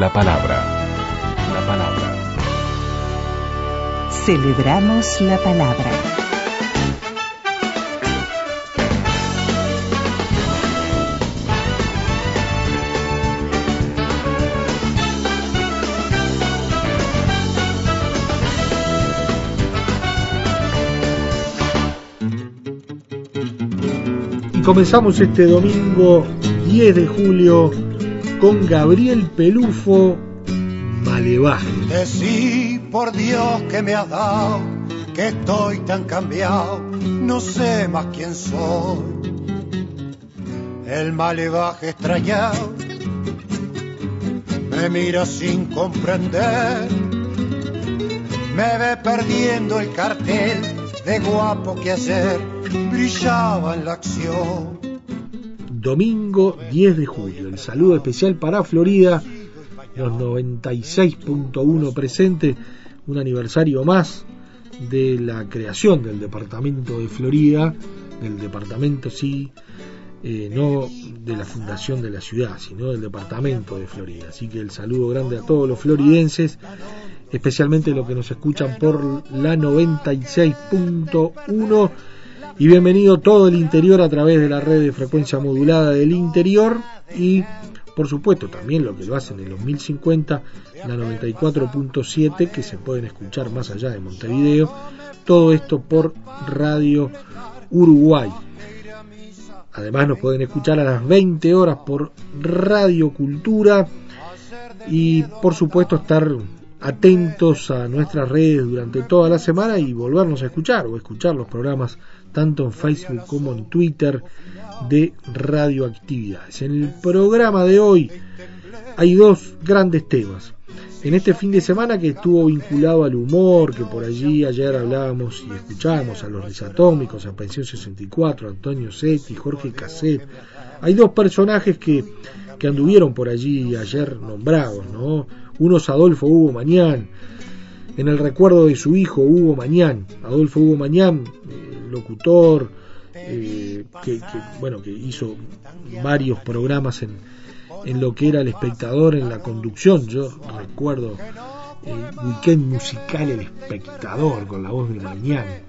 La palabra. La palabra. Celebramos la palabra. Y comenzamos este domingo 10 de julio con Gabriel Pelufo Malevaje. Decí por Dios que me has dado, que estoy tan cambiado, no sé más quién soy. El malevaje estrellado me mira sin comprender, me ve perdiendo el cartel de guapo que ayer brillaba en la acción domingo 10 de julio. El saludo especial para Florida, los 96.1 presente, un aniversario más de la creación del departamento de Florida, del departamento sí, eh, no de la fundación de la ciudad, sino del departamento de Florida. Así que el saludo grande a todos los floridenses, especialmente los que nos escuchan por la 96.1 y bienvenido todo el interior a través de la red de frecuencia modulada del interior y por supuesto también lo que lo hacen en los 1050, la 94.7 que se pueden escuchar más allá de Montevideo, todo esto por Radio Uruguay. Además nos pueden escuchar a las 20 horas por Radio Cultura y por supuesto estar atentos a nuestras redes durante toda la semana y volvernos a escuchar o escuchar los programas tanto en Facebook como en Twitter de radioactividades. En el programa de hoy hay dos grandes temas. En este fin de semana que estuvo vinculado al humor, que por allí ayer hablábamos y escuchábamos a los risatómicos, a Pensión 64, Antonio Setti, Jorge Casset, hay dos personajes que, que anduvieron por allí ayer nombrados, ¿no? Uno es Adolfo Hugo Mañán, en el recuerdo de su hijo Hugo Mañán. Adolfo Hugo Mañán, locutor, eh, que, bueno, que hizo varios programas en, en lo que era el espectador en la conducción. Yo recuerdo el weekend musical El Espectador con la voz de Mañán. Eh,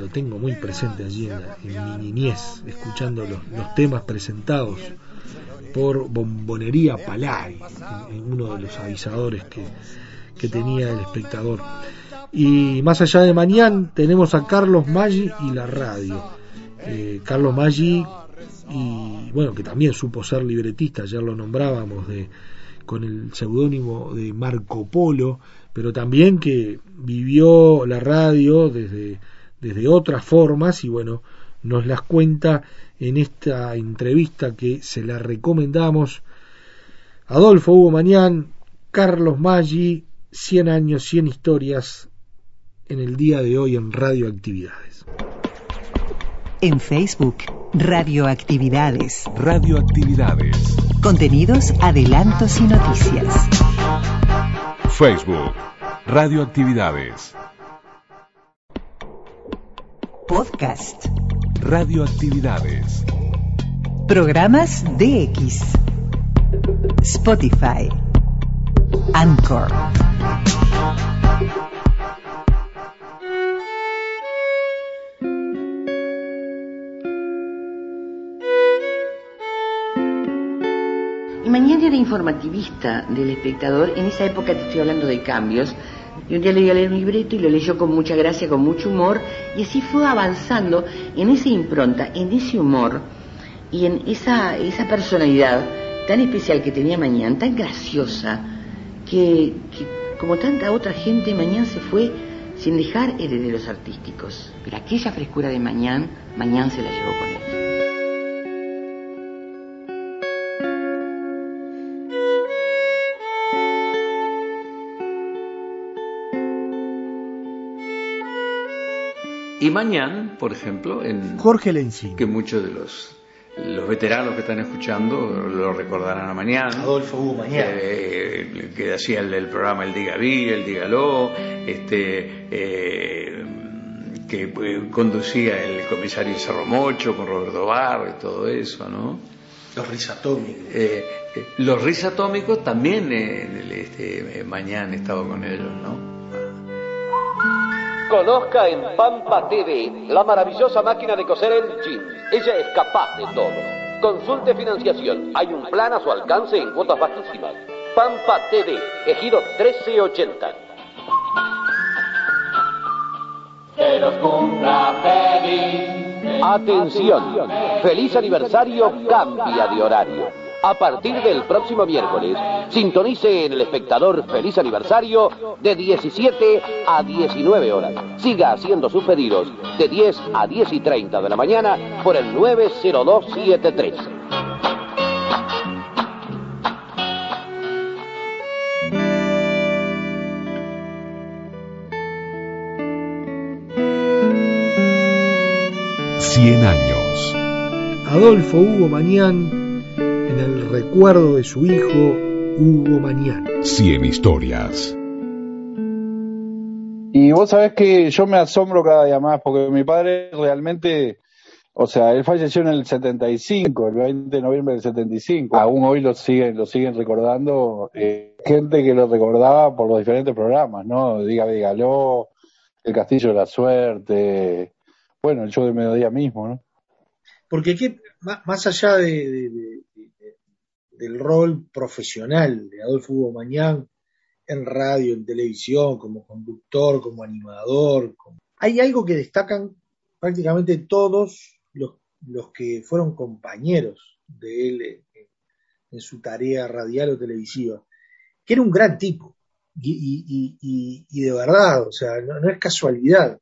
lo tengo muy presente allí en, mi niñez, escuchando los, los, temas presentados por Bombonería Palay, uno de los avisadores que, que tenía el espectador. Y más allá de mañana tenemos a Carlos Maggi y la radio. Eh, Carlos Maggi, y bueno, que también supo ser libretista, ya lo nombrábamos de, con el seudónimo de Marco Polo, pero también que vivió la radio desde, desde otras formas y bueno, nos las cuenta en esta entrevista que se la recomendamos. Adolfo Hugo Mañán, Carlos Maggi, 100 años, 100 historias, en el día de hoy en Radioactividades. En Facebook, Radioactividades. Radioactividades. Contenidos, adelantos y noticias. Facebook, Radioactividades. Podcast. Radioactividades. Programas DX. Spotify. Anchor. Mañana era informativista del espectador, en esa época te estoy hablando de cambios, y un día le iba a leer un libreto y lo leyó con mucha gracia, con mucho humor, y así fue avanzando en esa impronta, en ese humor y en esa, esa personalidad tan especial que tenía Mañana, tan graciosa, que, que como tanta otra gente, Mañana se fue sin dejar herederos artísticos. Pero aquella frescura de Mañana, Mañana se la llevó con él. Y mañana, por ejemplo, en Jorge Lencín. que muchos de los, los veteranos que están escuchando lo recordarán a mañana. Adolfo Hugo Mañana. Eh, que hacía el, el programa El Diga Vi, El Dígalo, este, eh, que eh, conducía el comisario Cerro Mocho con Roberto Barro y todo eso, ¿no? Los risatómicos. Eh, eh, los risatómicos también eh, este, eh, mañana he estado con ellos, ¿no? Conozca en Pampa TV la maravillosa máquina de coser el jean. Ella es capaz de todo. Consulte financiación. Hay un plan a su alcance en cuotas bajísimas. Pampa TV, ejido 1380. Atención, feliz aniversario cambia de horario. A partir del próximo miércoles, sintonice en el espectador Feliz Aniversario de 17 a 19 horas. Siga haciendo sus pedidos de 10 a 10 y 30 de la mañana por el 90273. Cien años. Adolfo Hugo Mañán el recuerdo de su hijo Hugo Mañán. Cien historias. Y vos sabés que yo me asombro cada día más, porque mi padre realmente, o sea, él falleció en el 75, el 20 de noviembre del 75. Aún hoy lo siguen, lo siguen recordando, eh, gente que lo recordaba por los diferentes programas, ¿no? Diga, dígalo, El Castillo de la Suerte, bueno, el show de mediodía mismo, ¿no? Porque ¿qué- má- más allá de, de- de- de- del rol profesional de Adolfo Hugo Mañán en radio, en televisión, como conductor, como animador, hay algo que destacan prácticamente todos los, los que fueron compañeros de él en, su tarea radial o televisiva, que era un gran tipo. Y, de verdad, o sea, no, es casualidad,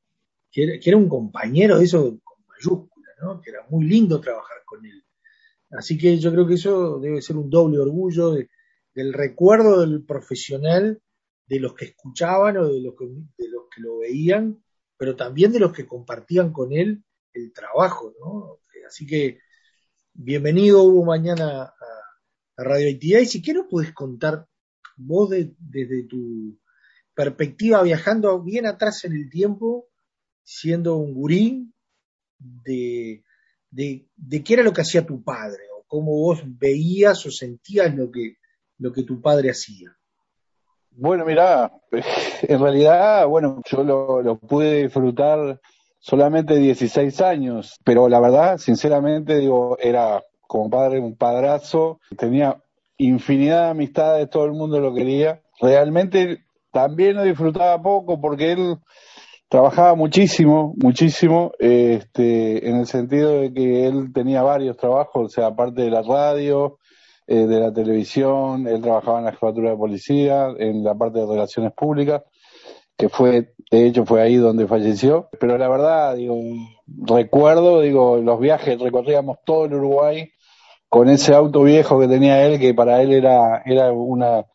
que era, que era un compañero de eso con mayúscula, ¿no? que era muy lindo trabajar con él. Así que yo creo que eso debe ser un doble orgullo de- del recuerdo del profesional, de los que escuchaban o de los que, de los que lo veían, pero también de los que compartían con él el trabajo. ¿no? Así que bienvenido Hugo mañana a, a Radio Actividad. Y si quieres puedes contar vos de- desde tu perspectiva viajando bien atrás en el tiempo, siendo un gurí, de, de, de qué era lo que hacía tu padre, o cómo vos veías o sentías lo que, lo que tu padre hacía. Bueno, mirá, en realidad, bueno, yo lo, lo pude disfrutar solamente 16 años, pero la verdad, sinceramente, digo, era como padre un padrazo, tenía infinidad de amistades, todo el mundo lo quería. Realmente también lo disfrutaba poco porque él trabajaba muchísimo, muchísimo, este, en el sentido de que él tenía varios trabajos, o sea, aparte de la radio, eh, de la televisión, él trabajaba en la jefatura de policía, en la parte de relaciones públicas, que fue, de hecho fue ahí donde falleció, pero la verdad, digo, recuerdo, digo, los viajes, recorríamos todo el Uruguay con ese auto viejo que tenía él, que para él era, era una,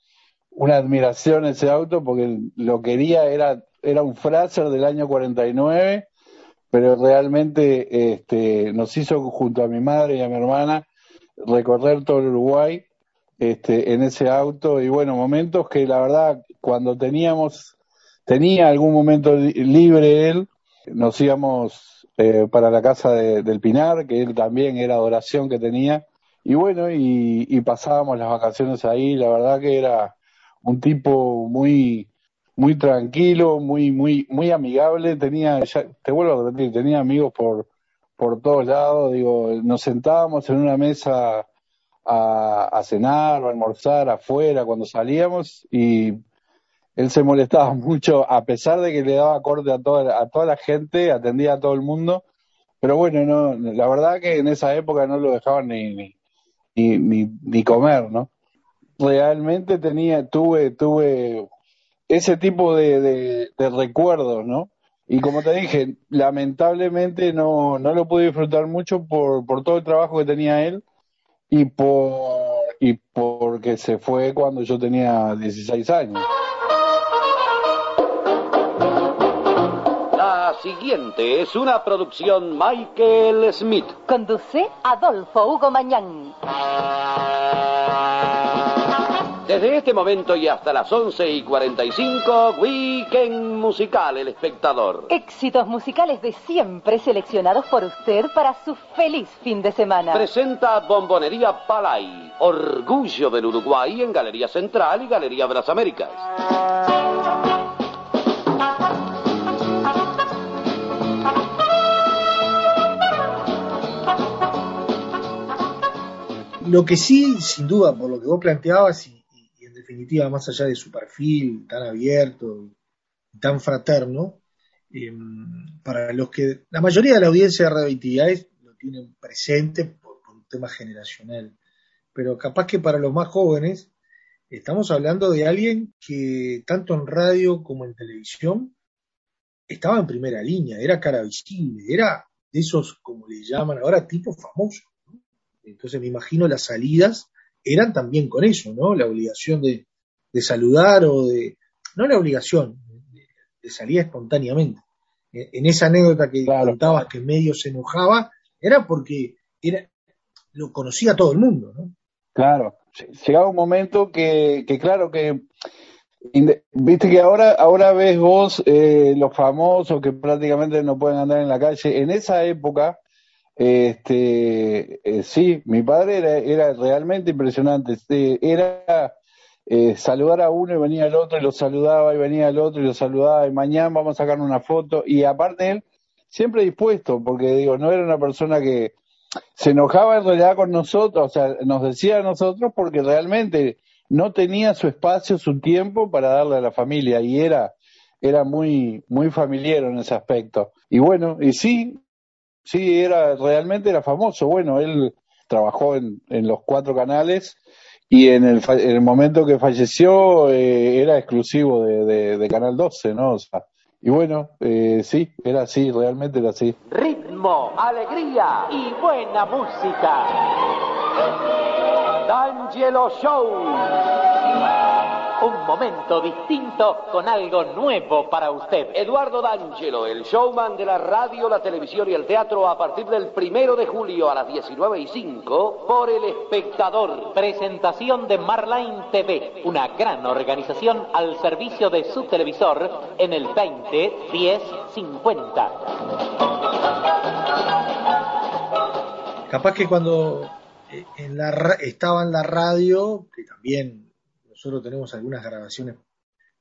una admiración ese auto, porque lo quería, era, era un Fraser del año 49, pero realmente este, nos hizo junto a mi madre y a mi hermana recorrer todo el Uruguay este, en ese auto. Y bueno, momentos que la verdad cuando teníamos, tenía algún momento li- libre él, nos íbamos eh, para la casa de- del Pinar, que él también era adoración que tenía, y bueno, y, y pasábamos las vacaciones ahí, la verdad que era un tipo muy muy tranquilo, muy muy muy amigable, tenía, ya, te vuelvo a repetir, tenía amigos por por todos lados, digo, nos sentábamos en una mesa a, cenar o a almorzar afuera cuando salíamos y él se molestaba mucho, a pesar de que le daba corte a toda, a toda la gente, atendía a todo el mundo, pero bueno, no, la verdad que en esa época no lo dejaban ni, ni, ni, ni, ni comer, ¿no? Realmente tenía, tuve, tuve ese tipo de, de, de recuerdos, ¿no? Y como te dije, lamentablemente no, no lo pude disfrutar mucho por, por todo el trabajo que tenía él y por y porque se fue cuando yo tenía 16 años. La siguiente es una producción Michael Smith. Conduce Adolfo Hugo Mañán. Desde este momento y hasta las 11 y 45, Weekend Musical El Espectador. Éxitos musicales de siempre seleccionados por usted para su feliz fin de semana. Presenta Bombonería Palay, orgullo del Uruguay en Galería Central y Galería de las Américas. Lo que sí, sin duda, por lo que vos planteabas, y, definitiva, más allá de su perfil tan abierto tan fraterno, eh, para los que la mayoría de la audiencia de Radio Actividades lo tienen presente por, por, un tema generacional, pero capaz que para los más jóvenes estamos hablando de alguien que tanto en radio como en televisión estaba en primera línea, era cara visible, era de esos, como le llaman ahora, tipos famosos. Entonces me imagino las salidas eran también con eso, ¿no? La obligación de, de saludar o de, no la obligación, de, de salir espontáneamente. En esa anécdota que claro. contabas que medio se enojaba, era porque era, lo conocía todo el mundo, ¿no? Claro, llegaba un momento que, que claro, que viste que ahora, ahora ves vos eh, los famosos que prácticamente no pueden andar en la calle. En esa época, este, eh, sí, mi padre era, era realmente impresionante. Este, era eh, saludar a uno y venía el otro y lo saludaba y venía el otro y lo saludaba y mañana vamos a sacar una foto. Y aparte él, siempre dispuesto, porque digo, no era una persona que se enojaba en realidad con nosotros, o sea, nos decía a nosotros porque realmente no tenía su espacio, su tiempo para darle a la familia y era, era muy, muy familiar en ese aspecto. Y bueno, y sí, sí, era, realmente era famoso. Bueno, él trabajó en, en los cuatro canales y en el, en el momento que falleció eh, era exclusivo de, de, Canal 12, ¿no? O sea, y bueno, eh, sí, era así, realmente era así. Ritmo, alegría y buena música. D'Angelo Show. Un momento distinto con algo nuevo para usted. Eduardo D'Angelo, el showman de la radio, la televisión y el teatro a partir del primero de julio a las 19 y 5 por El Espectador. Presentación de Marline TV, una gran organización al servicio de su televisor en el 20 10 50. Capaz que cuando en la, estaba en la radio, que también nosotros tenemos algunas grabaciones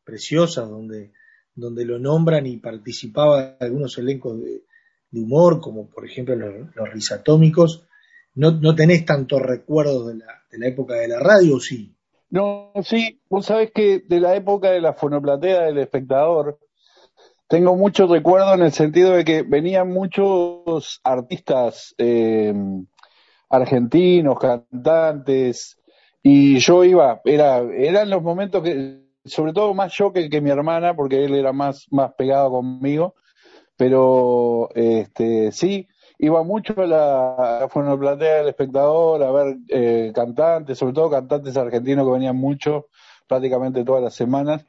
preciosas donde, donde lo nombran y participaba algunos elencos de, humor, como por ejemplo los, risatómicos. No, no tenés tantos recuerdos de la, de la época de la radio, sí. No, sí, vos sabés que de la época de la fonoplatea del espectador, tengo mucho recuerdo en el sentido de que venían muchos artistas eh, argentinos, cantantes, y yo iba, era, eran los momentos que, sobre todo más yo que, que mi hermana, porque él era más, más pegado conmigo, pero este sí, iba mucho a la, a la del espectador a ver eh, cantantes, sobre todo cantantes argentinos que venían mucho, prácticamente todas las semanas.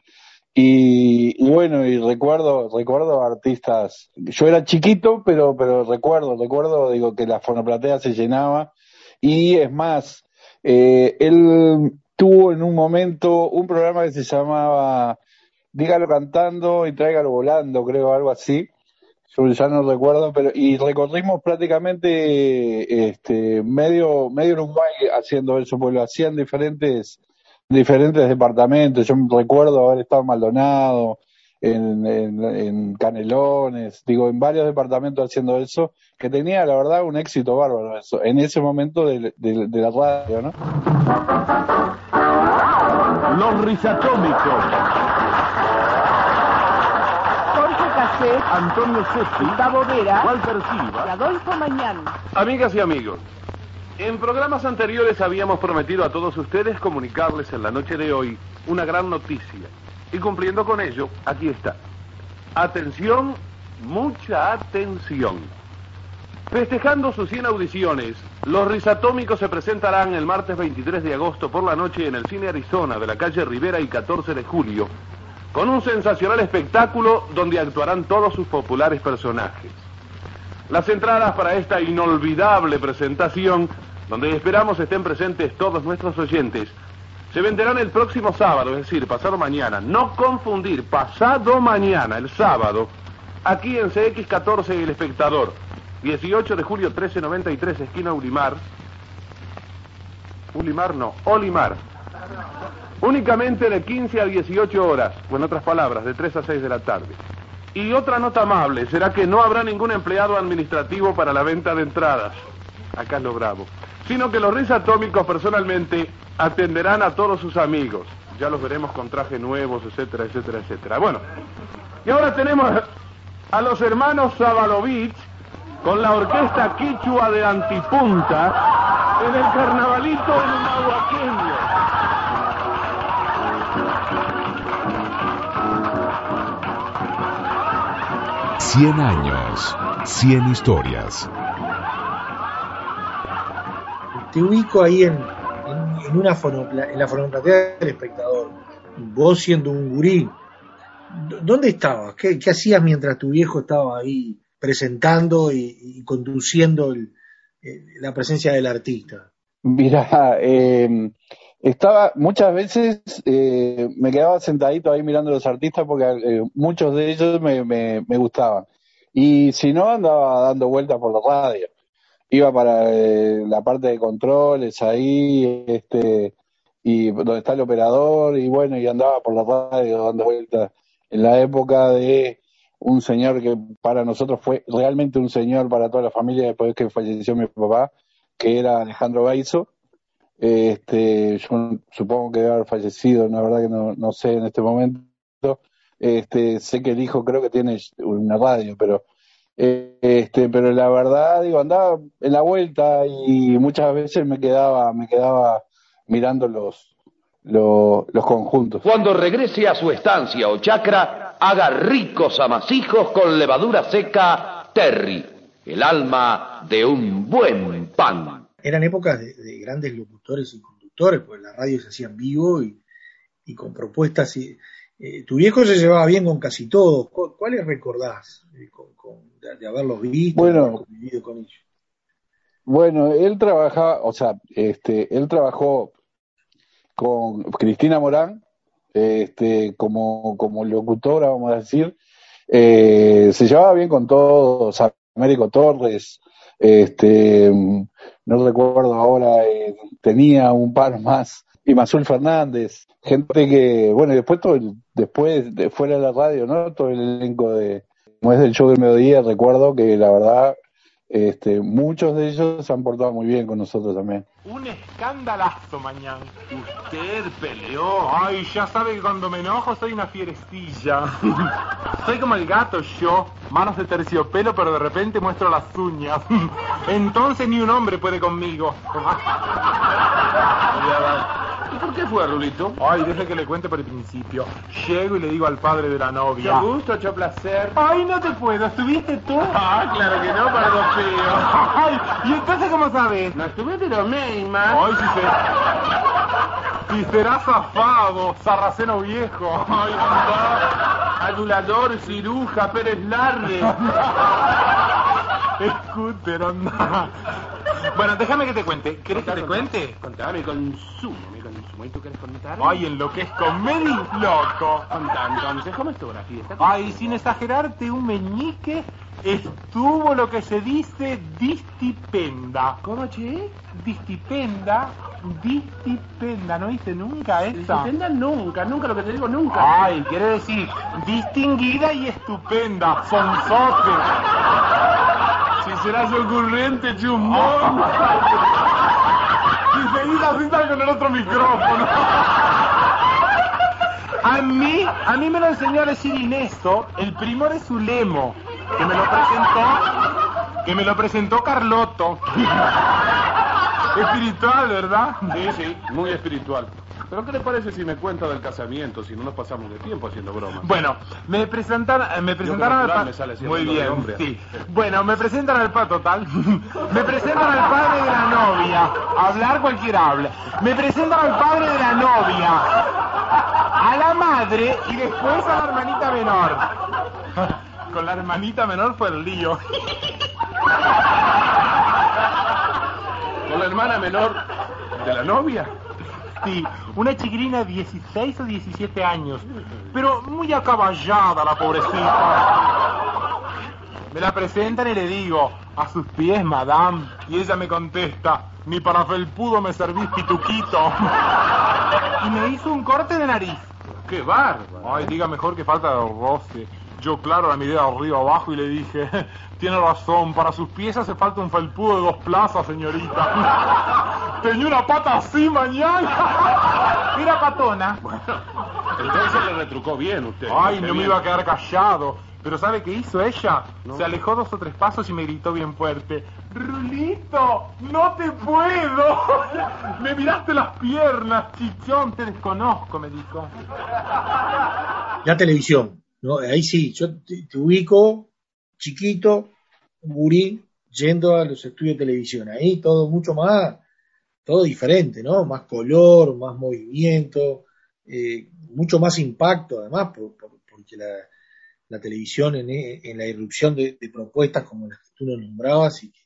Y, y, bueno, y recuerdo, recuerdo artistas, yo era chiquito, pero, pero recuerdo, recuerdo, digo, que la fonoplatea se llenaba, y es más, eh, él tuvo en un momento un programa que se llamaba Dígalo cantando y tráigalo volando, creo, algo así. Yo ya no recuerdo, pero y recorrimos prácticamente este medio medio Uruguay haciendo eso, porque lo hacían diferentes diferentes departamentos. Yo recuerdo haber estado en Maldonado, en, en, en, Canelones, digo, en varios departamentos haciendo eso, que tenía, la verdad, un éxito bárbaro eso, en ese momento de, de, de la radio, ¿no? Los risatómicos. Jorge Cassé, Antonio Seffi, Gustavo Vera, Walter Silva, y Adolfo Mañán. Amigas y amigos, en programas anteriores habíamos prometido a todos ustedes comunicarles en la noche de hoy una gran noticia. Y cumpliendo con ello, aquí está. Atención, mucha atención. Festejando sus 100 audiciones, los risatómicos se presentarán el martes 23 de agosto por la noche en el Cine Arizona de la calle Rivera y 14 de julio, con un sensacional espectáculo donde actuarán todos sus populares personajes. Las entradas para esta inolvidable presentación, donde esperamos estén presentes todos nuestros oyentes, se venderán el próximo sábado, es decir, pasado mañana. No confundir, pasado mañana, el sábado, aquí en CX14 El Espectador, 18 de julio 1393, esquina Ulimar. Ulimar no, Olimar. Únicamente de 15 a 18 horas, o en otras palabras, de 3 a 6 de la tarde. Y otra nota amable será que no habrá ningún empleado administrativo para la venta de entradas. Acá lo bravo. Sino que los Reyes Atómicos personalmente atenderán a todos sus amigos. Ya los veremos con trajes nuevos, etcétera, etcétera, etcétera. Bueno, y ahora tenemos a los hermanos Zabalovich con la orquesta quichua de Antipunta en el carnavalito en Humahuaqueño. Cien años, cien historias. Te ubico ahí en, en, una en la fonoplatea del espectador. Vos siendo un gurí. ¿Dó- ¿Dónde estabas? ¿Qué, qué hacías mientras tu viejo estaba ahí presentando y, conduciendo el- eh, la presencia del artista? Mira, eh, estaba muchas veces eh, me quedaba sentadito ahí mirando a los artistas porque eh, muchos de ellos me, me, me gustaban. Y si no, andaba dando vueltas por la radio. Iba para eh, la parte de controles ahí, este, y donde está el operador, y bueno, y andaba por la radio dando vueltas en la época de un señor que para nosotros fue realmente un señor para toda la familia después que falleció mi papá, que era Alejandro Baizo. Este, yo supongo que debe haber fallecido, la verdad que no, no sé en este momento. Este, sé que el hijo creo que tiene una radio, pero eh, este, pero la verdad, digo, andaba en la vuelta y muchas veces me quedaba, me quedaba mirando los, los, los conjuntos. Cuando regrese a su estancia o chacra, haga ricos amasijos con levadura seca Terry, el alma de un buen pan. Eran épocas de, de grandes locutores y conductores, pues la radio se hacía en vivo y, y con propuestas. Y, eh, tu viejo se llevaba bien con casi todos. ¿Cu- ¿Cuáles recordás eh, con- con- de, de haberlos visto, Bueno. de haber convivido con ellos? Bueno, él trabajaba, o sea, este, él trabajó con Cristina Morán, este, como, como locutora, vamos a decir, eh, se llevaba bien con todos, Américo Torres, este, no recuerdo ahora, eh, tenía un par más, y Mazul Fernández, gente que, bueno, y después todo el- después, de, fuera de la radio, ¿no? Todo el elenco de, como es del show del mediodía, recuerdo que la verdad, este, muchos de ellos se han portado muy bien con nosotros también. Un escandalazo mañana. Usted peleó. Ay, ya sabe que cuando me enojo soy una fierestilla. soy como el gato yo, manos de terciopelo, pero de repente muestro las uñas. Entonces ni un hombre puede conmigo. ¿Y por qué fue, Rulito? Ay, deje que le cuente por el principio. Llego y le digo al padre de la novia. Mucho gusto, mucho placer. Ay, no te puedo. ¿Estuviste tú? Ah, claro que no, pardo feo. Ay, ¿y entonces cómo sabes? No estuve, pero Meima. Ay, si se... Si será zafado, sarraceno viejo. Ay, anda. Adulador, ciruja, Pérez Larre. Scooter, anda. Bueno, déjame que te cuente. ¿Quieres que te cuente? Contame, consumo, me consumo. ¿Y tú quieres contar? Ay, enloquezco, loco. Contá, entonces, ¿cómo estuvo la fiesta? Ay, sin exagerarte, un meñique estuvo lo que se dice distipenda. ¿Cómo, che? Distipenda, distipenda, ¿no viste nunca esa? Estupenda nunca, nunca, lo que te digo nunca. Ay, quiere decir distinguida y estupenda, sonzote. Si serás ocurrente, chumón. En el otro micrófono. A mí, a mí me lo enseñó a decir Ineso, el primo de Zulemo, que me lo presentó, que me lo presentó Carlotto. Espiritual, ¿verdad? Sí, sí, muy espiritual. Pero ¿qué le parece si me cuenta del casamiento, si no nos pasamos de tiempo haciendo bromas? Bueno, me presentaron, me presentaron al natural pa- me sale así Muy bien, hombre. sí. Bueno, me presentan al pato tal. me presentan al padre de la novia. Hablar cualquiera habla. Me presentan al padre de la novia. a la madre y después a la hermanita menor. Con la hermanita menor fue el lío. ¿Con la hermana menor de la novia? Sí, una chiquilina de 16 o 17 años, pero muy acaballada la pobrecita. Me la presentan y le digo, a sus pies, madame, y ella me contesta, ni para felpudo me servís pituquito. Y me hizo un corte de nariz. ¡Qué bárbaro! Ay, diga mejor que falta de roce. Yo, claro, la miré de arriba abajo y le dije, tiene razón, para sus pies hace falta un felpudo de dos plazas, señorita. Tenía una pata así mañana. Era patona. Entonces le retrucó bien usted. Ay, no me bien. iba a quedar callado. Pero ¿sabe qué hizo ella? No. Se alejó dos o tres pasos y me gritó bien fuerte. Rulito, no te puedo. Me miraste las piernas, chichón, te desconozco, me dijo. La televisión, ¿no? Ahí sí, yo te, ubico chiquito, gurí, yendo a los estudios de televisión. Ahí todo mucho más, todo diferente, ¿no? Más color, más movimiento, eh, mucho más impacto, además, por- por- porque la, la televisión en, en la irrupción de, de propuestas como las que tú nos nombrabas y que,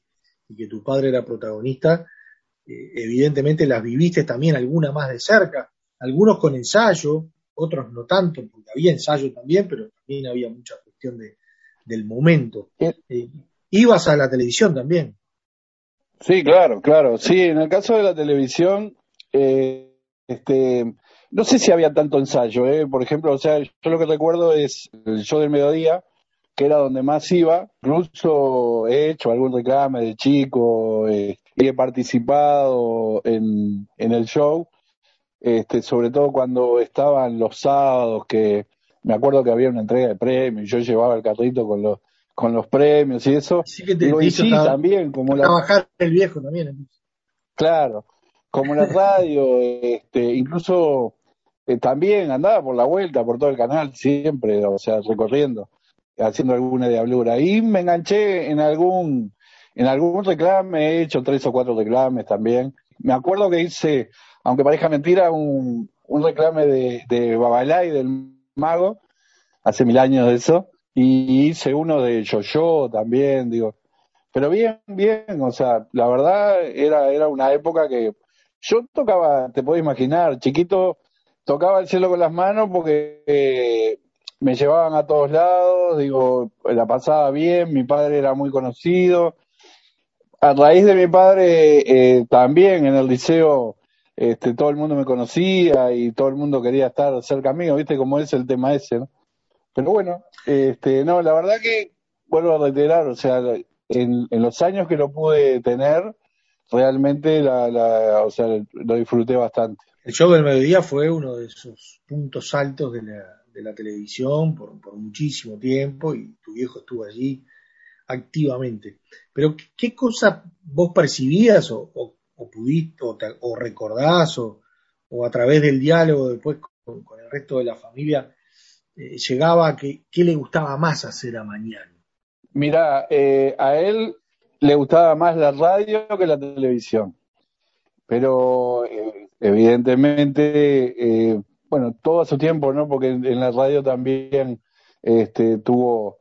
y que tu padre era protagonista, eh, evidentemente las viviste también algunas más de cerca, algunos con ensayo, otros no tanto, porque había ensayo también, pero también había mucha cuestión de, del momento. Eh, ibas a la televisión también. Sí, claro, claro. Sí, en el caso de la televisión, eh, este, no sé si había tanto ensayo, ¿eh? Por ejemplo, o sea, yo lo que recuerdo es el show del mediodía, que era donde más iba. Incluso he hecho algún reclame de chico eh, y he participado en, en el show, este, sobre todo cuando estaban los sábados, que me acuerdo que había una entrega de premios, y yo llevaba el carrito con los con los premios y eso. Sí que te Digo, y sí, también, como la, trabajar el viejo también. Claro, como la radio, este, incluso eh, también andaba por la vuelta, por todo el canal, siempre, o sea, recorriendo, haciendo alguna diablura. Y me enganché en algún, en algún reclame, he hecho tres o cuatro reclames también. Me acuerdo que hice, aunque parezca mentira, un, un reclame de, de Babalay, del mago, hace mil años de eso, y hice uno de Yo-Yo también, digo, pero bien, bien, o sea, la verdad era, era una época que yo tocaba, te puedo imaginar, chiquito, tocaba el cielo con las manos porque eh, me llevaban a todos lados, digo, la pasaba bien, mi padre era muy conocido. A raíz de mi padre, eh, también en el liceo, este, todo el mundo me conocía y todo el mundo quería estar cerca mío, viste cómo es el tema ese, ¿no? Pero bueno, este, no, la verdad que vuelvo a reiterar, o sea, en, los años que lo pude tener, realmente la, la, o sea, lo disfruté bastante. El show del mediodía fue uno de esos puntos altos de la, de la televisión por, por muchísimo tiempo y tu viejo estuvo allí activamente. Pero, ¿qué, qué cosa vos percibías o, o, o pudiste o, recordás o, o a través del diálogo después con, el resto de la familia eh, llegaba a que qué le gustaba más hacer a mañana? Mira, eh, a él le gustaba más la radio que la televisión, pero eh, evidentemente, bueno, todo a su tiempo, ¿no? Porque en, en la radio también este, tuvo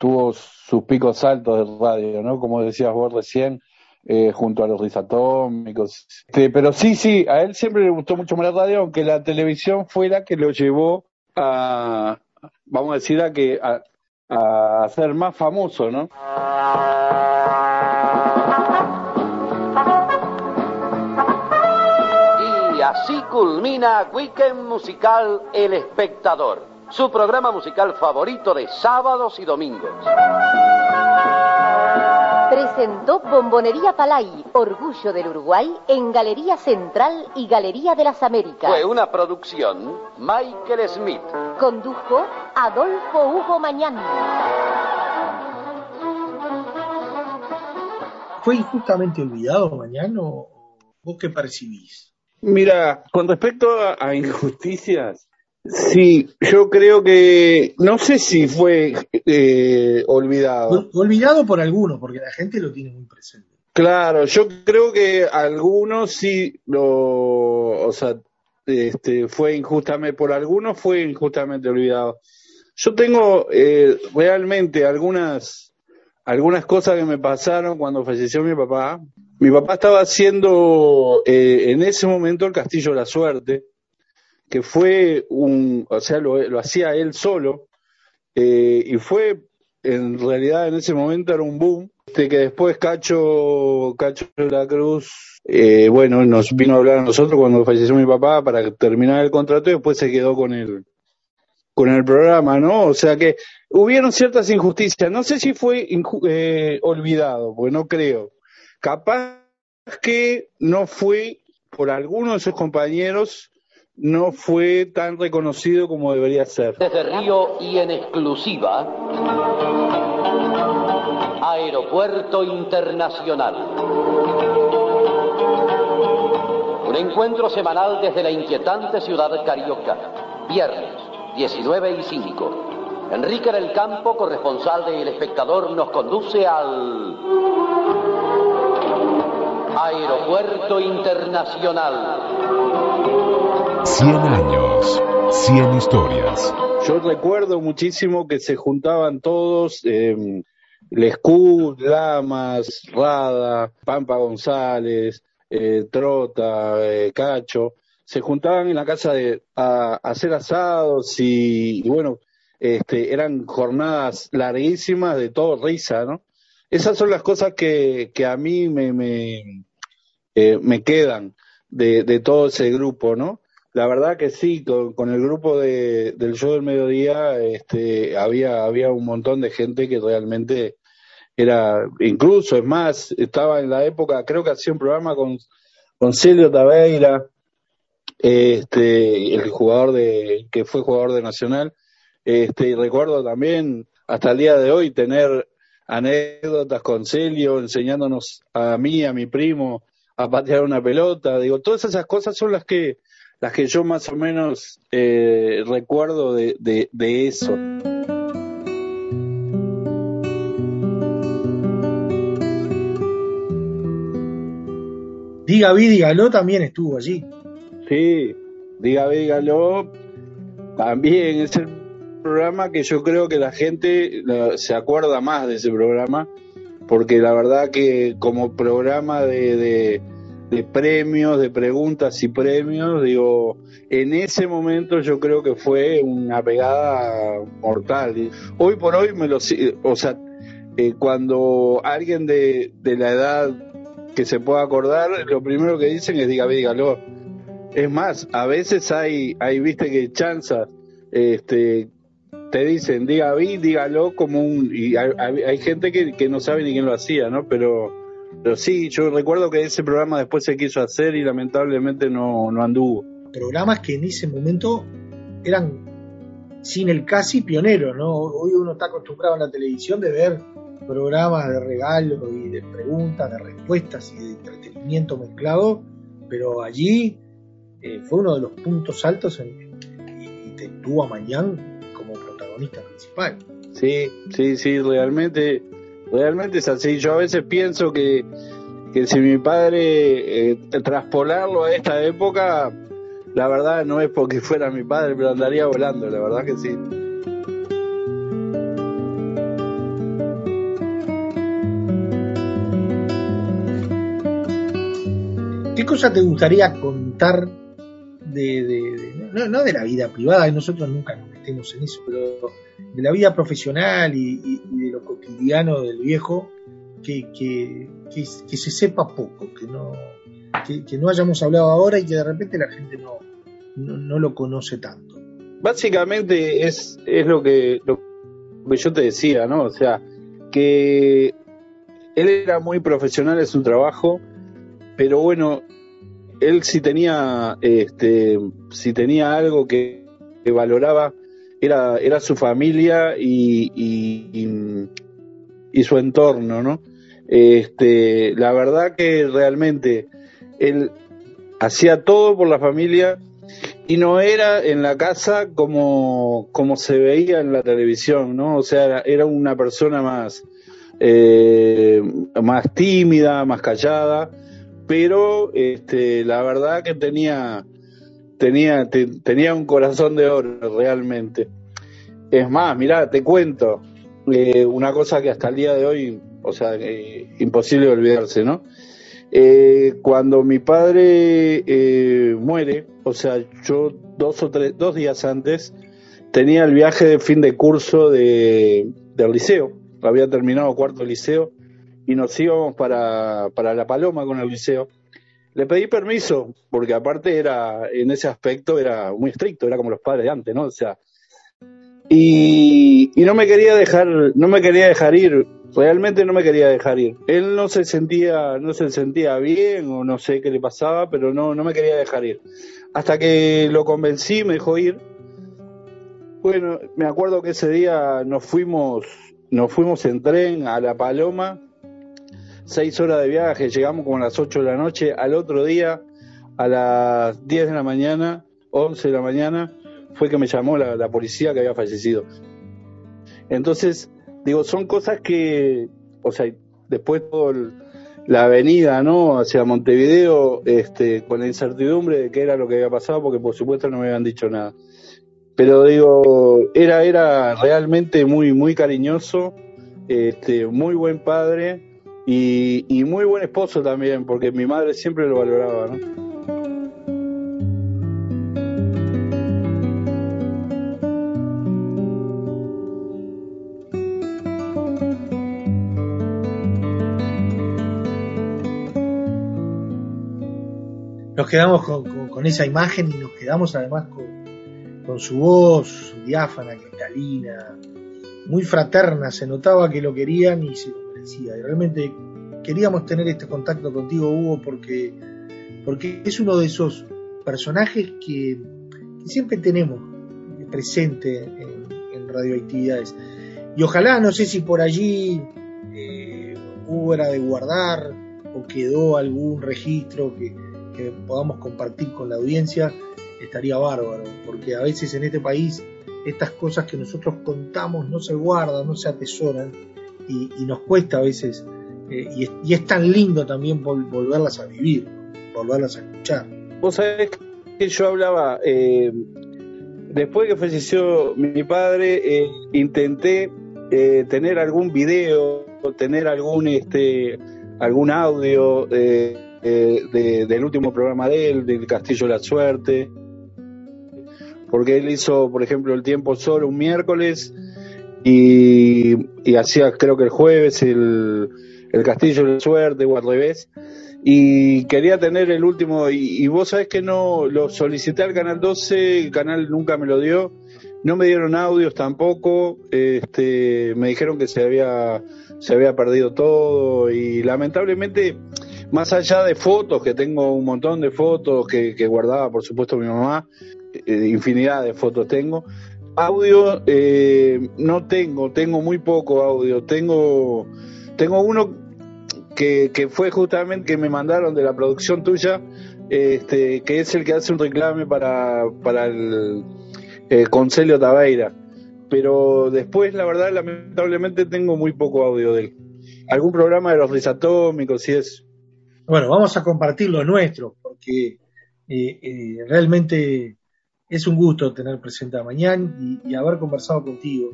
tuvo sus picos altos de radio, ¿no? Como decías vos recién, eh, junto a los risatómicos. Este, pero sí, sí, a él siempre le gustó mucho más la radio, aunque la televisión fue la que lo llevó a, vamos a decir, a que a, a ser más famoso, ¿no? Y así culmina Weekend Musical El Espectador, su programa musical favorito de sábados y domingos. Presentó Bombonería Palay, Orgullo del Uruguay, en Galería Central y Galería de las Américas. Fue una producción Michael Smith. Condujo Adolfo Hugo Mañán. ¿Fue injustamente olvidado mañana o vos qué percibís? Mira, con respecto a, a injusticias, sí, yo creo que no sé si fue eh, olvidado. Ol- Olvidado por algunos, porque la gente lo tiene muy presente. Claro, yo creo que algunos sí lo, o sea, este, fue injustamente, por algunos fue injustamente olvidado. Yo tengo eh, realmente algunas, algunas cosas que me pasaron cuando falleció mi papá. Mi papá estaba haciendo eh, en ese momento el Castillo de la Suerte, que fue un, o sea, lo, hacía él solo, eh, y fue, en realidad en ese momento era un boom, este, que después Cacho, Cacho de la Cruz, eh, bueno, nos vino a hablar a nosotros cuando falleció mi papá para terminar el contrato y después se quedó con el, con el programa, ¿no? O sea que hubieron ciertas injusticias. No sé si fue eh, olvidado, porque no creo. Capaz que no fue, por algunos de sus compañeros, no fue tan reconocido como debería ser. Desde Río y en exclusiva, Aeropuerto Internacional. Un encuentro semanal desde la inquietante ciudad carioca. Viernes, 19 y 5. Enrique del Campo, corresponsal de El Espectador, nos conduce al Aeropuerto Internacional. 100 años, 100 historias. Yo recuerdo muchísimo que se juntaban todos, eh, Lescú, Lamas, Rada, Pampa González, eh, Trota, eh, Cacho, se juntaban en la casa de, a, hacer asados y, bueno, este, eran jornadas larguísimas de todo risa, ¿no? Esas son las cosas que, que a mí me, me, eh, me quedan de, de todo ese grupo, ¿no? La verdad que sí, con, con el grupo de, del show del mediodía este, había, había un montón de gente que realmente era, incluso, es más, estaba en la época, creo que hacía un programa con, con Celio Taveira, este, el jugador de, que fue jugador de Nacional, este, y recuerdo también, hasta el día de hoy, tener anécdotas con Celio, enseñándonos a mí, a mi primo, a patear una pelota, digo, todas esas cosas son las que, las que yo más o menos eh, recuerdo de, de, de eso. Diga Vi, dígalo también estuvo allí. Sí, Diga Vi, dígalo también es el programa que yo creo que la gente se acuerda más de ese programa, porque la verdad que como programa de, de, de premios, de preguntas y premios, digo, en ese momento yo creo que fue una pegada mortal. Hoy por hoy me lo, o sea, eh, cuando alguien de, de la edad que se pueda acordar, lo primero que dicen es diga, dígalo. Es más, a veces hay, hay viste que chanzas, este, te dicen, diga vi, dígalo como un, y hay, hay gente que, que, no sabe ni quién lo hacía, ¿no? Pero, pero sí, yo recuerdo que ese programa después se quiso hacer y lamentablemente no, no anduvo. Programas que en ese momento eran sin el casi pionero, ¿no? Hoy uno está acostumbrado en la televisión de ver programas de regalo y de preguntas, de respuestas y de entretenimiento mezclado, pero allí eh, fue uno de los puntos altos en, y, y tuvo a Mañán como protagonista principal. Sí, sí, sí, realmente, realmente es así. Yo a veces pienso que, que si mi padre eh, traspolarlo a esta época, la verdad no es porque fuera mi padre, pero andaría volando, la verdad que sí. ¿Qué cosa te gustaría contar de, no, de la vida privada, nosotros nunca nos metemos en eso, pero de la vida profesional y, y, y de lo cotidiano del viejo, que, que, que, se sepa poco, que no, que, no hayamos hablado ahora y que de repente la gente no, no, no lo conoce tanto? Básicamente es, es lo, que, lo que yo te decía, ¿no? O sea, que él era muy profesional en su trabajo, pero bueno, él si tenía, este, si tenía algo que, valoraba, era, era su familia y, su entorno, ¿no? Este, la verdad que realmente él hacía todo por la familia y no era en la casa como, como se veía en la televisión, ¿no? O sea, era, era una persona más, eh, más tímida, más callada, pero este, la verdad que tenía, tenía, tenía un corazón de oro, realmente. Es más, mirá, te cuento eh, una cosa que hasta el día de hoy, o sea, eh, imposible olvidarse, ¿no? Eh, cuando mi padre eh, muere, o sea, yo dos o tres, dos días antes, tenía el viaje de fin de curso de, del liceo, había terminado cuarto liceo y nos íbamos para, para La Paloma con el liceo. Le pedí permiso, porque aparte era, en ese aspecto era muy estricto, era como los padres de antes, ¿no? O sea, y, no me quería dejar, no me quería dejar ir, realmente no me quería dejar ir. Él no se sentía, no se sentía bien o no sé qué le pasaba, pero no, no me quería dejar ir. Hasta que lo convencí, me dejó ir. Bueno, me acuerdo que ese día nos fuimos, nos fuimos en tren a La Paloma, seis horas de viaje, llegamos como a las ocho de la noche, al otro día, a las diez de la mañana, once de la mañana, fue que me llamó la, policía que había fallecido. Entonces, digo, son cosas que, o sea, después todo el- la avenida, ¿no? Hacia Montevideo, este, con la incertidumbre de qué era lo que había pasado, porque por supuesto no me habían dicho nada. Pero digo, era, era realmente muy, muy cariñoso, este, muy buen padre y, y muy buen esposo también, porque mi madre siempre lo valoraba, ¿no? Nos quedamos con, esa imagen y nos quedamos además con, su voz, su diáfana, cristalina, muy fraterna, se notaba que lo querían y se lo merecía. Y realmente queríamos tener este contacto contigo, Hugo, porque, porque es uno de esos personajes que, siempre tenemos presente en, en radioactividades. Y ojalá, no sé si por allí eh, hubo era de guardar o quedó algún registro que, podamos compartir con la audiencia, estaría bárbaro, porque a veces en este país estas cosas que nosotros contamos no se guardan, no se atesoran y, nos cuesta a veces, eh, y, es, tan lindo también vol- volverlas a vivir, volverlas a escuchar. Vos sabés que yo hablaba, eh, después que falleció mi padre, eh, intenté eh, tener algún video, tener algún este algún audio eh, de- del último programa de él, del Castillo de la Suerte, porque él hizo, por ejemplo, el tiempo solo un miércoles y, y hacía, creo que el jueves, el, el Castillo de la Suerte o al revés. Y quería tener el último y, y vos sabés que no lo solicité al canal 12 el canal nunca me lo dio no me dieron audios tampoco este me dijeron que se había se había perdido todo y lamentablemente más allá de fotos que tengo un montón de fotos que, guardaba por supuesto mi mamá eh, infinidad de fotos tengo audio eh, no tengo tengo muy poco audio tengo tengo uno que, que fue justamente que me mandaron de la producción tuya, este, que es el que hace un reclame para, para el eh, Concelio Tabeira. Pero después, la verdad, lamentablemente tengo muy poco audio de él. Algún programa de los risatómicos y eso. Bueno, vamos a compartir lo nuestro, porque eh, eh, realmente es un gusto tener presente a Mañana y, haber conversado contigo.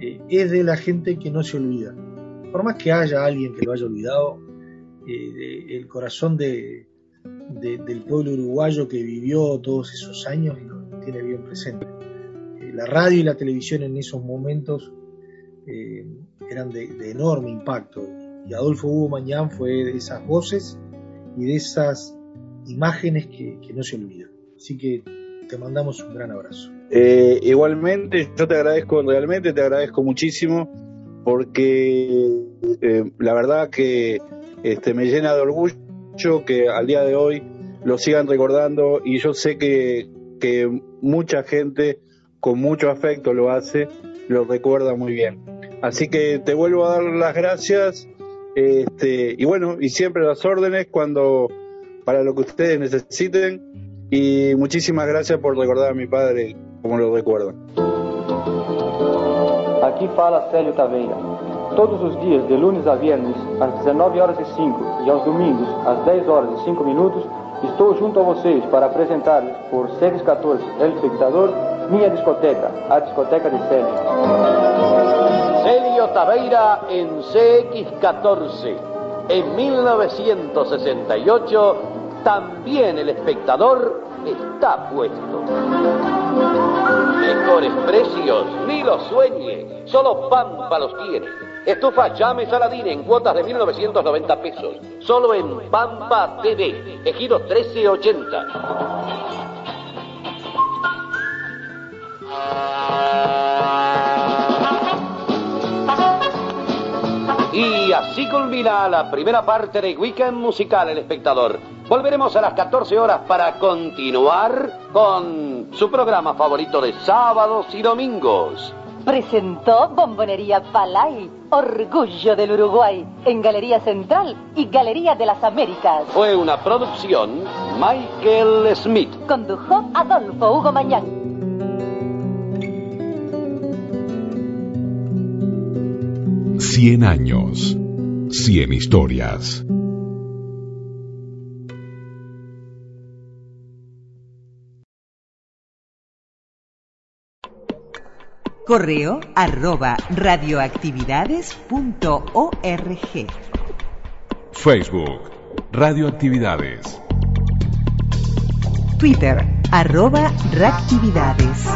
Eh, es de la gente que no se olvida. Por más que haya alguien que lo haya olvidado, el corazón de, de- del pueblo uruguayo que vivió todos esos años lo tiene bien presente. La radio y la televisión en esos momentos eran de, de enorme impacto y Adolfo Hugo Mañán fue de esas voces y de esas imágenes que, no se olvidan. Así que te mandamos un gran abrazo. Eh, igualmente, yo te agradezco, realmente te agradezco muchísimo, porque eh, la verdad que este, me llena de orgullo que al día de hoy lo sigan recordando y yo sé que, que mucha gente con mucho afecto lo hace, lo recuerda muy bien. Así que te vuelvo a dar las gracias este, y bueno, y siempre las órdenes cuando para lo que ustedes necesiten y muchísimas gracias por recordar a mi padre como lo recuerdan. Aqui fala Célio Taveira. Todos os dias, de lunes a viernes, às 19 horas e 5 e aos domingos, às 10 horas e 5 minutos, Estou junto a vocês para apresentar-lhes por CX14 El Espectador minha discoteca, a discoteca de Célio. Taveira en CX14. En 1968 también el espectador está puesto. Mejores precios, ni los sueñe, solo Pampa los tiene. Estufa Llame Saladín en cuotas de 1990 pesos, solo en Pampa TV, ejido 1380. Así culmina la primera parte de Weekend Musical El Espectador. Volveremos a las 14 horas para continuar con su programa favorito de sábados y domingos. Presentó Bombonería Palay, Orgullo del Uruguay, en Galería Central y Galería de las Américas. Fue una producción Michael Smith. Condujo Adolfo Hugo Mañán. Cien años. Cien historias. Correo arroba radioactividades.org. Facebook. Radioactividades. Twitter arroba reactividades.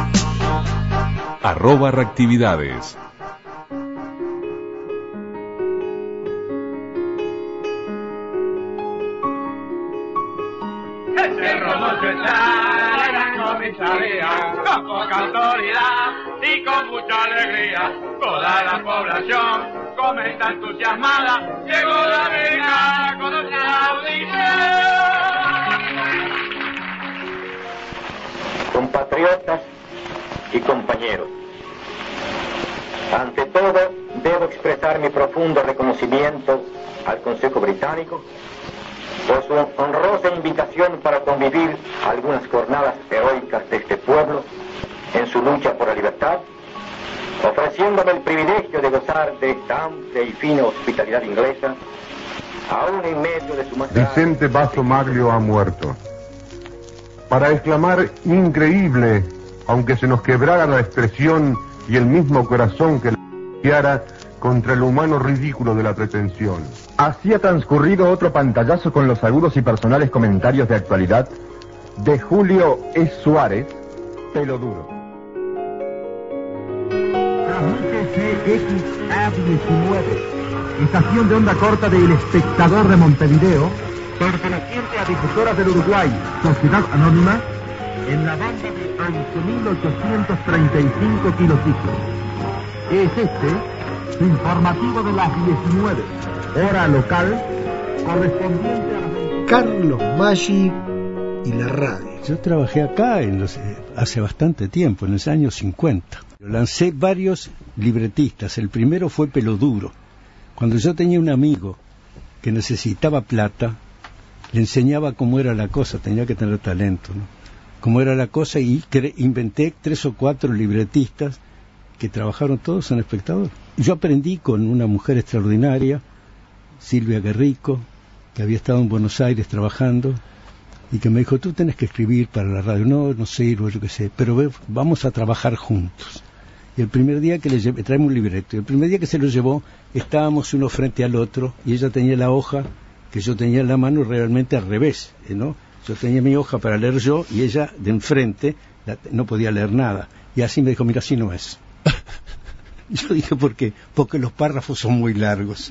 Arroba reactividades. En la comisaría, con poca autoridad y con mucha alegría. Toda la población comenta entusiasmada, llegó la América con nuestra compatriotas y compañeros. Ante todo, debo expresar mi profundo reconocimiento al Consejo Británico por su honrosa invitación para convivir algunas jornadas heroicas de este pueblo en su lucha por la libertad, ofreciéndome el privilegio de gozar de esta amplia y fina hospitalidad inglesa, aún en medio de su más Vicente Basso Maglio ha muerto. Para exclamar increíble, aunque se nos quebrara la expresión y el mismo corazón que la contra el humano ridículo de la pretensión. Así ha transcurrido otro pantallazo con los agudos y personales comentarios de actualidad de Julio E. Suárez, pelo duro. Transmite CXA19, estación de onda corta del Espectador de Montevideo, perteneciente a Difusoras del Uruguay, Sociedad Anónima, en la banda de 11.835 kilociclos. Es este, informativo de las 19, hora local, correspondiente a las Carlos Maggi y la radio. Yo trabajé acá en los, eh, hace bastante tiempo, en los años 50. Lancé varios libretistas. El primero fue Peloduro. Cuando yo tenía un amigo que necesitaba plata, le enseñaba cómo era la cosa, tenía que tener talento, ¿no? Cómo era la cosa y cre- inventé tres o cuatro libretistas que trabajaron todos en espectador. Yo aprendí con una mujer extraordinaria, Silvia Guerrico, que había estado en Buenos Aires trabajando y que me dijo, tú tienes que escribir para la radio. No, no sirvo, yo qué sé, pero ve, vamos a trabajar juntos. Y el primer día que le llevé, traemos un libreto, y el primer día que se lo llevó, estábamos uno frente al otro y ella tenía la hoja que yo tenía en la mano realmente al revés, ¿eh, ¿no? Yo tenía mi hoja para leer yo y ella de enfrente no podía leer nada. Y así me dijo, mira, así no es. yo dije, ¿por qué? Porque los párrafos son muy largos.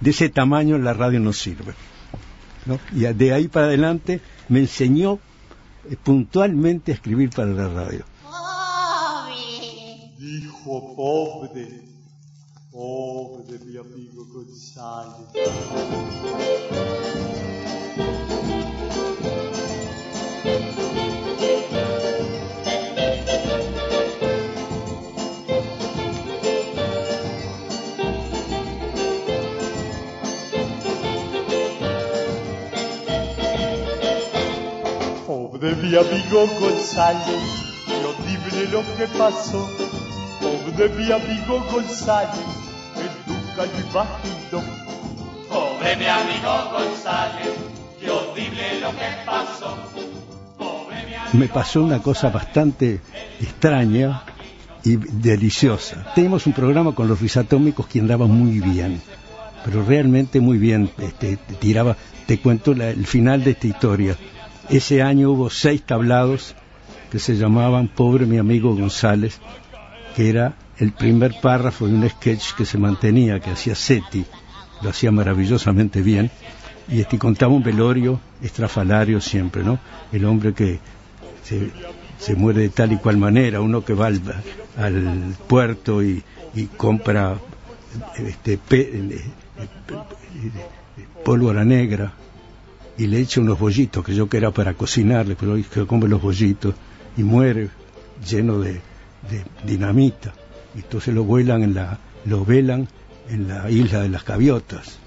De ese tamaño la radio no sirve. ¿no? Y de ahí para adelante me enseñó eh, puntualmente a escribir para la radio. Hijo pobre, pobre mi amigo González. Pobre mi amigo González, horrible lo que pasó. Pobre mi amigo González, él nunca lo imaginó. Pobre mi amigo González, que horrible lo que pasó. me pasó una cosa bastante extraña y deliciosa. Tenemos un programa con los risatómicos que andaba muy bien, pero realmente muy bien. Este, te tiraba, te cuento la- el final de esta historia. Ese año hubo seis tablados que se llamaban Pobre mi amigo González, que era el primer párrafo de un sketch que se mantenía, que hacía Seti, lo hacía maravillosamente bien, y este contaba un velorio estrafalario siempre, ¿no? El hombre que se, se muere de tal y cual manera, uno que va al, al puerto y, y compra este, pe- eh, eh, pólvora negra y le echa unos bollitos, que yo que era para cocinarle, pero hoy que come los bollitos y muere lleno de, de dinamita. Y entonces lo vuelan en la, lo velan en la isla de las gaviotas.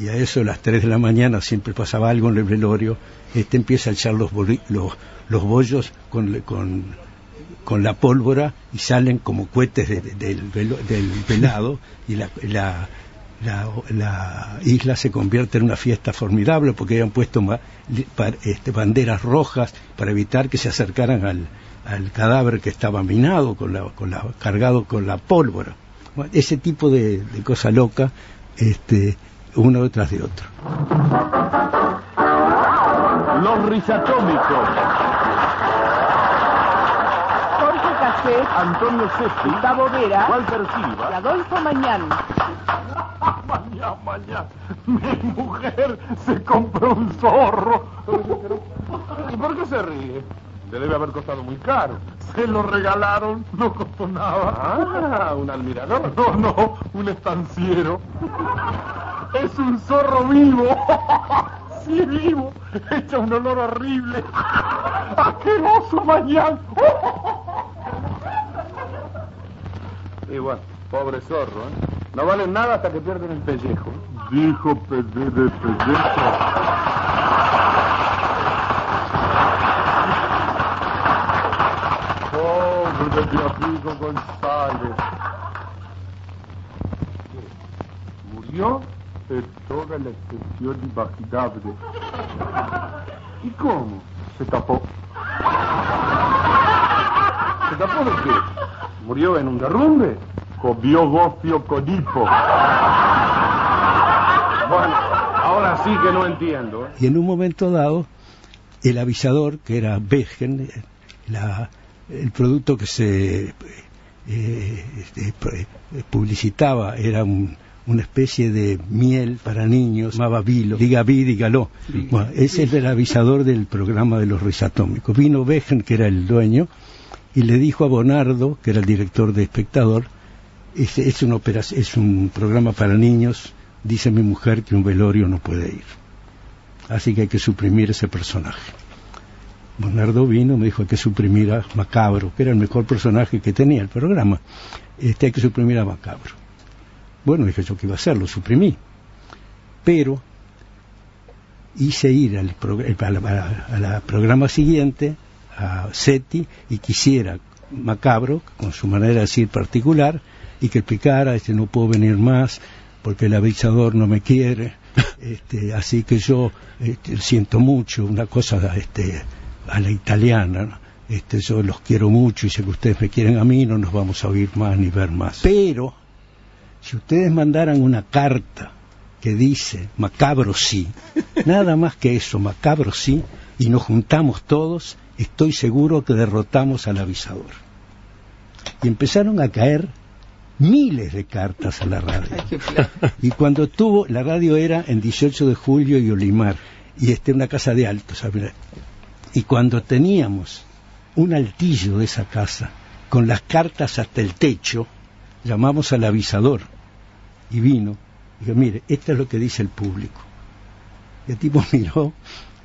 Y a eso a las 3 de la mañana siempre pasaba algo en el velorio, este empieza a echar los, boli- los, los bollos con, con, con la pólvora y salen como cohetes de- de- del, velo- del velado y la, la, la, la isla se convierte en una fiesta formidable porque habían puesto ma- este, banderas rojas para evitar que se acercaran al, cadáver que estaba minado, con la, con la, cargado con la pólvora. Ese tipo de, de cosa loca, este, uno detrás de otro. Los. Antonio Sesti. Gustavo Vera, Walter Silva. y Adolfo Mañán. Mañana, mañana. Mi mujer se compró un zorro. ¿Y por qué se ríe? Le debe haber costado muy caro. Se lo regalaron, no costó nada. Ah, un admirador. No, no, un estanciero. Es un zorro vivo. Sí, vivo. Echa un olor horrible. Asqueroso mañana. Y bueno, pobre zorro, ¿eh? No valen nada hasta que pierden el pellejo. Dijo perder el pellejo. Pobre de mi amigo González. Murió en toda la extensión imaginable. ¿Y cómo? Se tapó. ¿Se tapó de qué? ¿Murió en un derrumbe? Comió gofio con hipo. Bueno, ahora sí que no entiendo. ¿eh? Y en un momento dado, el avisador, que era Bergen, eh, la- el producto que se eh, este, eh, publicitaba era un- una especie de miel para niños, llamaba Vilo, diga vi, dígalo. Bueno, ese es el avisador del programa de los risatómicos. Vino Bergen, que era el dueño, y le dijo a Bonardo, que era el director de Espectador, es, es, es un programa para niños, dice mi mujer que un velorio no puede ir. Así que hay que suprimir ese personaje. Bernardo vino, me dijo hay que suprimir a Macabro, que era el mejor personaje que tenía el programa. Este hay que suprimir a Macabro. Bueno, dije yo que iba a hacer, lo suprimí. Pero hice ir al progr- a la, a la- a la programa siguiente, a SETI, y quisiera Macabro, con su manera de decir particular, y que explicara, este, no puedo venir más, porque el avisador no me quiere, este, así que yo este, siento mucho, una cosa este, a la italiana, ¿no? este, yo los quiero mucho y sé que ustedes me quieren a mí, no nos vamos a oír más ni ver más. Pero, si ustedes mandaran una carta que dice macabro sí, nada más que eso, macabro sí, y nos juntamos todos, estoy seguro que derrotamos al avisador. Y empezaron a caer miles de cartas a la radio. Y cuando tuvo, la radio era en 18 de julio y Olimar, y este una casa de alto, ¿sabe? Y cuando teníamos un altillo de esa casa, con las cartas hasta el techo, llamamos al avisador, y vino, y dijo, mire, esto es lo que dice el público. Y el tipo miró,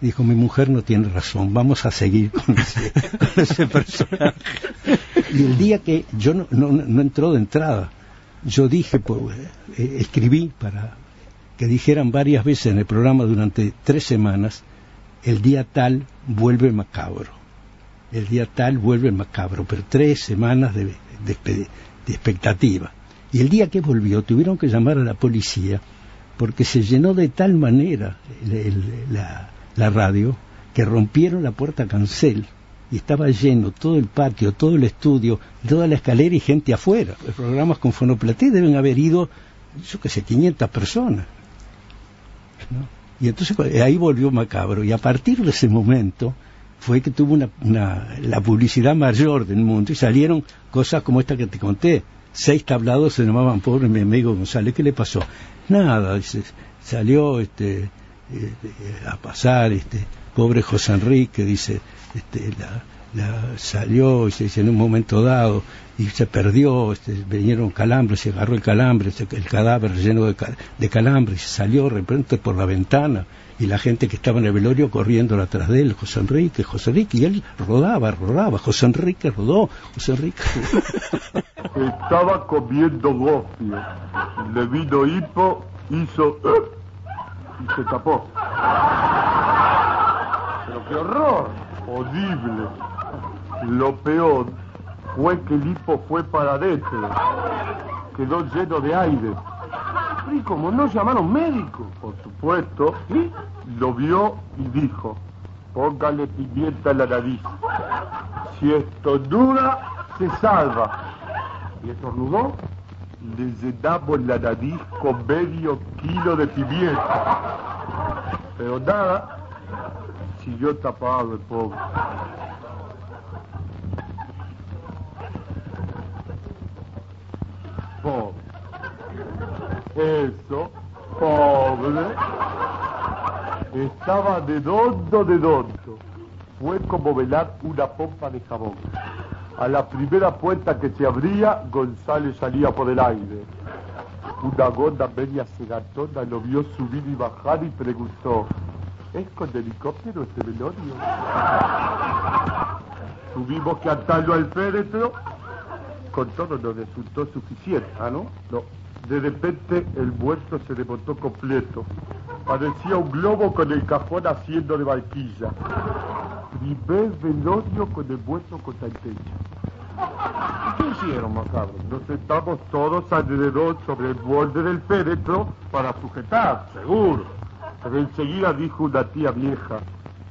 dijo, mi mujer no tiene razón, vamos a seguir con ese, con ese personaje. Y el día que yo no, no, no entró de entrada, yo dije, pues, eh, escribí para que dijeran varias veces en el programa durante tres semanas, el día tal vuelve macabro, el día tal vuelve macabro, pero tres semanas de, de, expectativa. Y el día que volvió tuvieron que llamar a la policía porque se llenó de tal manera la, la radio que rompieron la puerta cancel y estaba lleno todo el patio, todo el estudio, toda la escalera y gente afuera. Los programas con Fonoplaté deben haber ido, yo qué sé, 500 personas. Y entonces cu- ahí volvió Macabro y a partir de ese momento fue que tuvo una, una- la publicidad mayor del mundo y salieron cosas como esta que te conté. Seis tablados se llamaban pobre mi amigo González. ¿Qué le pasó? Nada, dice, salió este, eh, eh, a pasar este pobre José Enrique, dice, este, la, la- salió dice, en un momento dado y se perdió, este, vinieron calambres, se agarró el calambre, el cadáver lleno de, de calambres, y salió de repente por la ventana y la gente que estaba en el velorio corriendo atrás de él, José Enrique, José Enrique, y él rodaba, rodaba, José Enrique rodó, José Enrique. Estaba comiendo gofio. Le vino hipo, hizo... Y se tapó. Pero qué horror. Horrible. Lo peor fue que el hipo fue para adentro. Quedó lleno de aire. Y como no llamaron médico, por supuesto, lo vio y dijo, póngale pimienta en la nariz. Si estornuda, se salva. Y estornudó, le llenamos la nariz con medio kilo de pimienta. Pero nada, siguió tapado el pobre. Pobre. Eso, pobre. Estaba de dondo de dondo. Fue como velar una pompa de jabón. A la primera puerta que se abría, González salía por el aire. Una gonda media cegatona lo vio subir y bajar y preguntó, ¿es con helicóptero este velorio? Tuvimos que atarlo al féretro. Con todo no resultó suficiente, ¿ah, no? No. De repente el muerto se desmontó completo. Parecía un globo con el cajón haciendo de barquilla. Primer velorio con el muerto contra el techo. ¿Qué hicieron, macabro? Nos sentamos todos alrededor sobre el borde del féretro para sujetar, seguro. Pero enseguida dijo una tía vieja,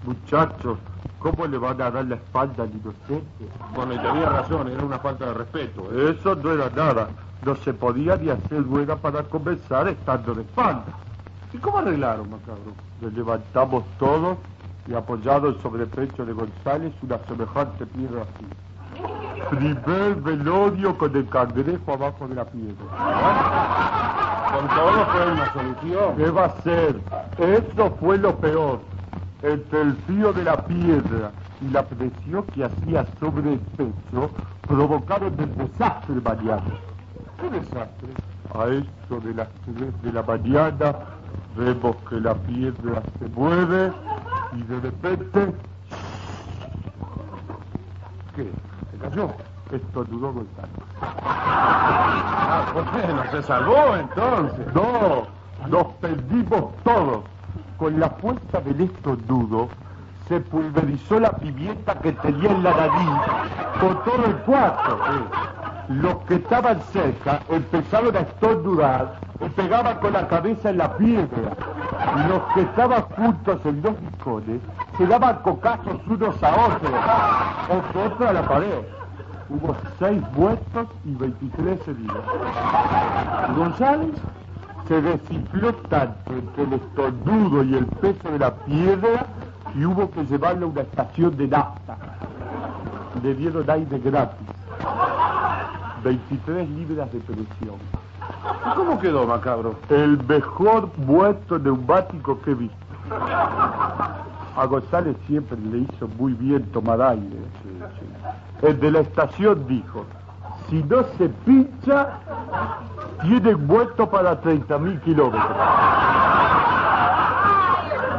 muchachos, ¿cómo le van a dar la espalda al inocente? Bueno, y tenía razón, era una falta de respeto. Eso no era nada. No se podía ni hacer rueda para conversar estando de espalda. ¿Y cómo arreglaron, macabro? Nos levantamos todos y apoyados sobre el pecho de González una semejante piedra así. Primer velorio con el cangrejo abajo de la piedra. Con todo fue una solución. ¿Qué va a ser? Eso fue lo peor. Entre el frío de la piedra y la presión que hacía sobre el pecho provocaron el desastre mañana. ¿Qué desastre? A eso de las 3 de la mañana vemos que la piedra se mueve y de repente... ¿Qué? ¿Se cayó? Esto dudó Gonzalo. Ah, bueno, se salvó entonces. No, nos perdimos todos. Con la fuerza del estornudo se pulverizó la pimienta que tenía en la nariz por todo el cuarto. Los que estaban cerca empezaron a estornudar y pegaban con la cabeza en la piedra. Los que estaban juntos en los rincones se daban cocazos unos a otros, o contra la pared. Hubo seis muertos y 23 heridos. González se desinfló tanto entre el estornudo y el peso de la piedra y hubo que llevarlo a una estación de nafta. Le dieron aire gratis. 23 libras de presión. ¿Y cómo quedó, macabro? El mejor muerto neumático que he visto. A González siempre le hizo muy bien tomar aire. El de la estación dijo, si no se pincha, tienen muerto para 30.000 kilómetros.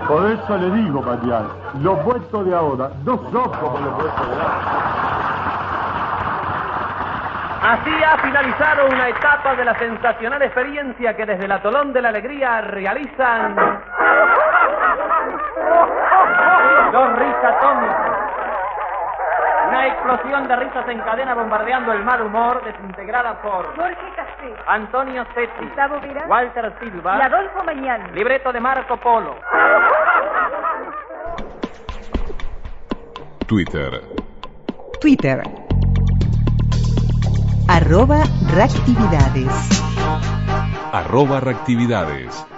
Por eso le digo, Mariano, los muertos de ahora no son como los muertos de ahora. Así ha finalizado una etapa de la sensacional experiencia que desde el Atolón de la Alegría realizan los risatómicos. Una explosión de risas encadena bombardeando el mal humor, desintegrada por Jorge Café, Antonio Setti, Gustavo Vera Walter Silva y Adolfo Mañán. Libreto de Marco Polo. Twitter. Twitter. Arroba reactividades. Arroba reactividades.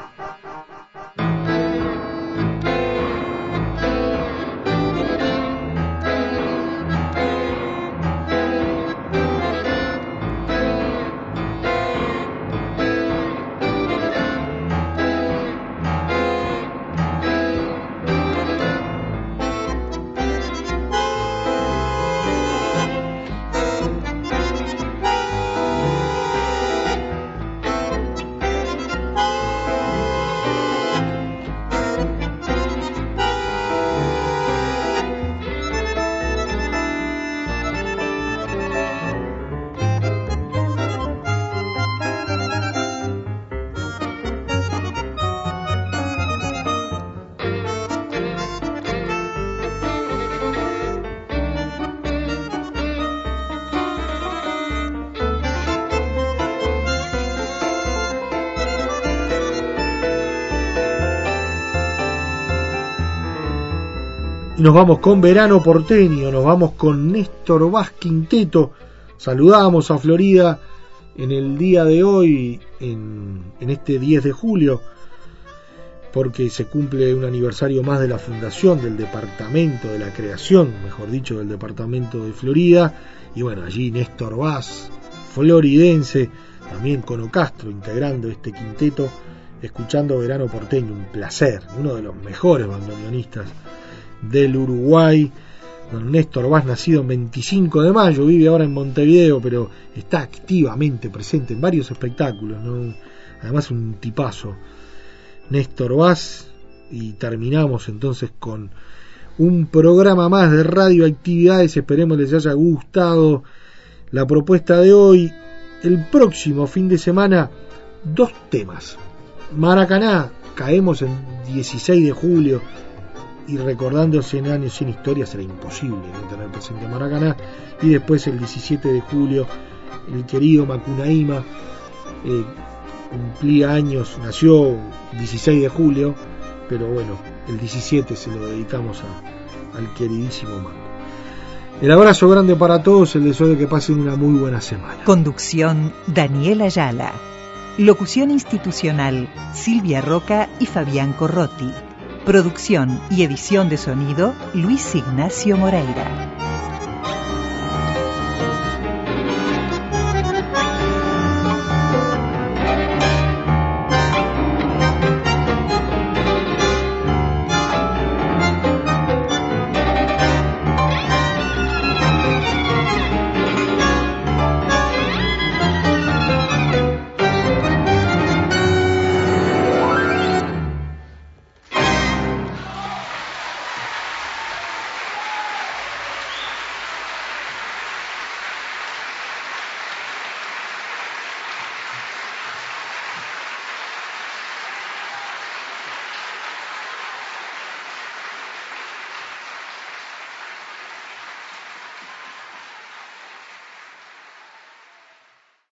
Nos vamos con Verano Porteño, nos vamos con Néstor Vaz Quinteto. Saludamos a Florida en el día de hoy, en, este 10 de julio, porque se cumple un aniversario más de la fundación del departamento, de la creación, mejor dicho, del departamento de Florida. Y bueno, allí Néstor Vaz, floridense, también con Ocastro integrando este quinteto, escuchando Verano Porteño, un placer, uno de los mejores bandoneonistas del Uruguay. Don Néstor Vaz, nacido el 25 de mayo, vive ahora en Montevideo, pero está activamente presente en varios espectáculos. Además, un tipazo. Néstor Vaz, y terminamos entonces con un programa más de radioactividades. Esperemos les haya gustado la propuesta de hoy. El próximo fin de semana, dos temas. Maracaná, caemos en 16 de julio y recordando 100 años sin historia será imposible no tener presente Maracaná. Y después el 17 de julio el querido Macunaíma eh, cumplía años nació 16 de julio pero bueno el 17 se lo dedicamos al queridísimo Macu. El abrazo grande para todos el deseo de que pasen una muy buena semana. Conducción Daniel Ayala. Locución institucional Silvia Roca y Fabián Corrotti Producción y edición de sonido Luis Ignacio Moreira.